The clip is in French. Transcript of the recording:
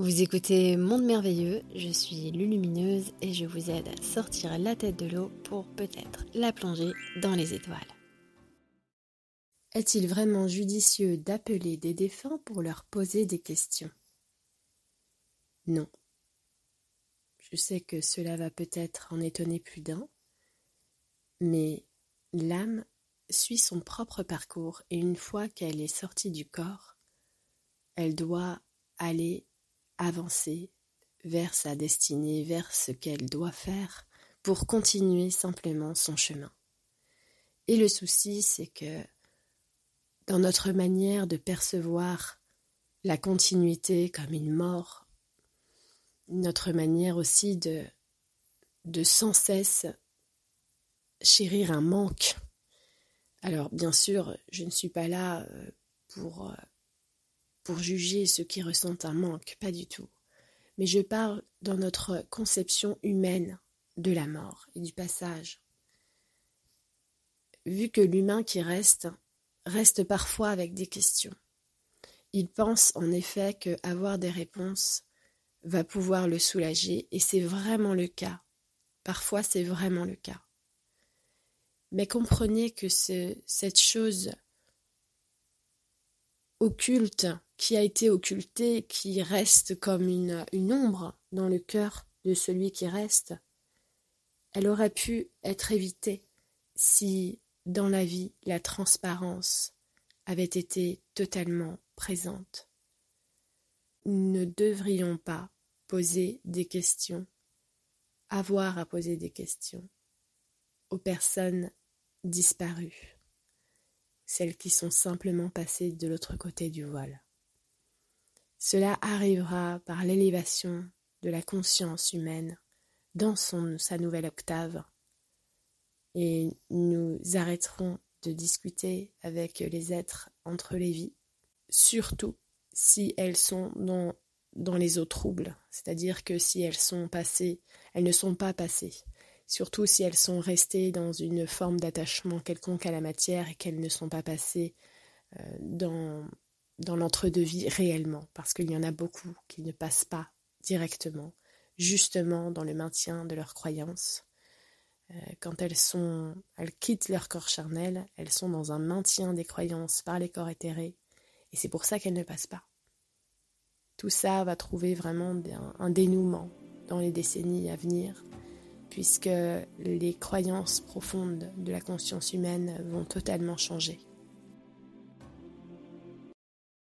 Vous écoutez Monde Merveilleux, je suis Lulumineuse et je vous aide à sortir la tête de l'eau pour peut-être la plonger dans les étoiles. Est-il vraiment judicieux d'appeler des défunts pour leur poser des questions? Non. Je sais que cela va peut-être en étonner plus d'un, mais l'âme suit son propre parcours et une fois qu'elle est sortie du corps, elle doit aller avancer vers sa destinée, vers ce qu'elle doit faire pour continuer simplement son chemin. Et le souci, c'est que dans notre manière de percevoir la continuité comme une mort, notre manière aussi de, de sans cesse chérir un manque. Alors bien sûr, je ne suis pas là euh, pour euh, pour juger ceux qui ressentent un manque, pas du tout. Mais je parle dans notre conception humaine de la mort et du passage. Vu que l'humain qui reste reste parfois avec des questions. Il pense en effet que avoir des réponses va pouvoir le soulager et c'est vraiment le cas. Parfois c'est vraiment le cas. Mais comprenez que cette chose occulte qui a été occulté, qui reste comme une, une ombre dans le cœur de celui qui reste, elle aurait pu être évitée si, dans la vie, la transparence avait été totalement présente. Nous ne devrions pas poser des questions, avoir à poser des questions aux personnes disparues, celles qui sont simplement passées de l'autre côté du voile. Cela arrivera par l'élévation de la conscience humaine dans son, sa nouvelle octave. Et nous arrêterons de discuter avec les êtres entre les vies, surtout si elles sont dans, dans les eaux troubles, c'est-à-dire que si elles sont passées, elles ne sont pas passées, surtout si elles sont restées dans une forme d'attachement quelconque à la matière et qu'elles ne sont pas passées euh, dans dans l'entre-deux-vie réellement, parce qu'il y en a beaucoup qui ne passent pas directement, justement dans le maintien de leurs croyances. Euh, quand elles sont, elles quittent leur corps charnel, elles sont dans un maintien des croyances par les corps éthérés, et c'est pour ça qu'elles ne passent pas. Tout ça va trouver vraiment un dénouement dans les décennies à venir, puisque les croyances profondes de la conscience humaine vont totalement changer.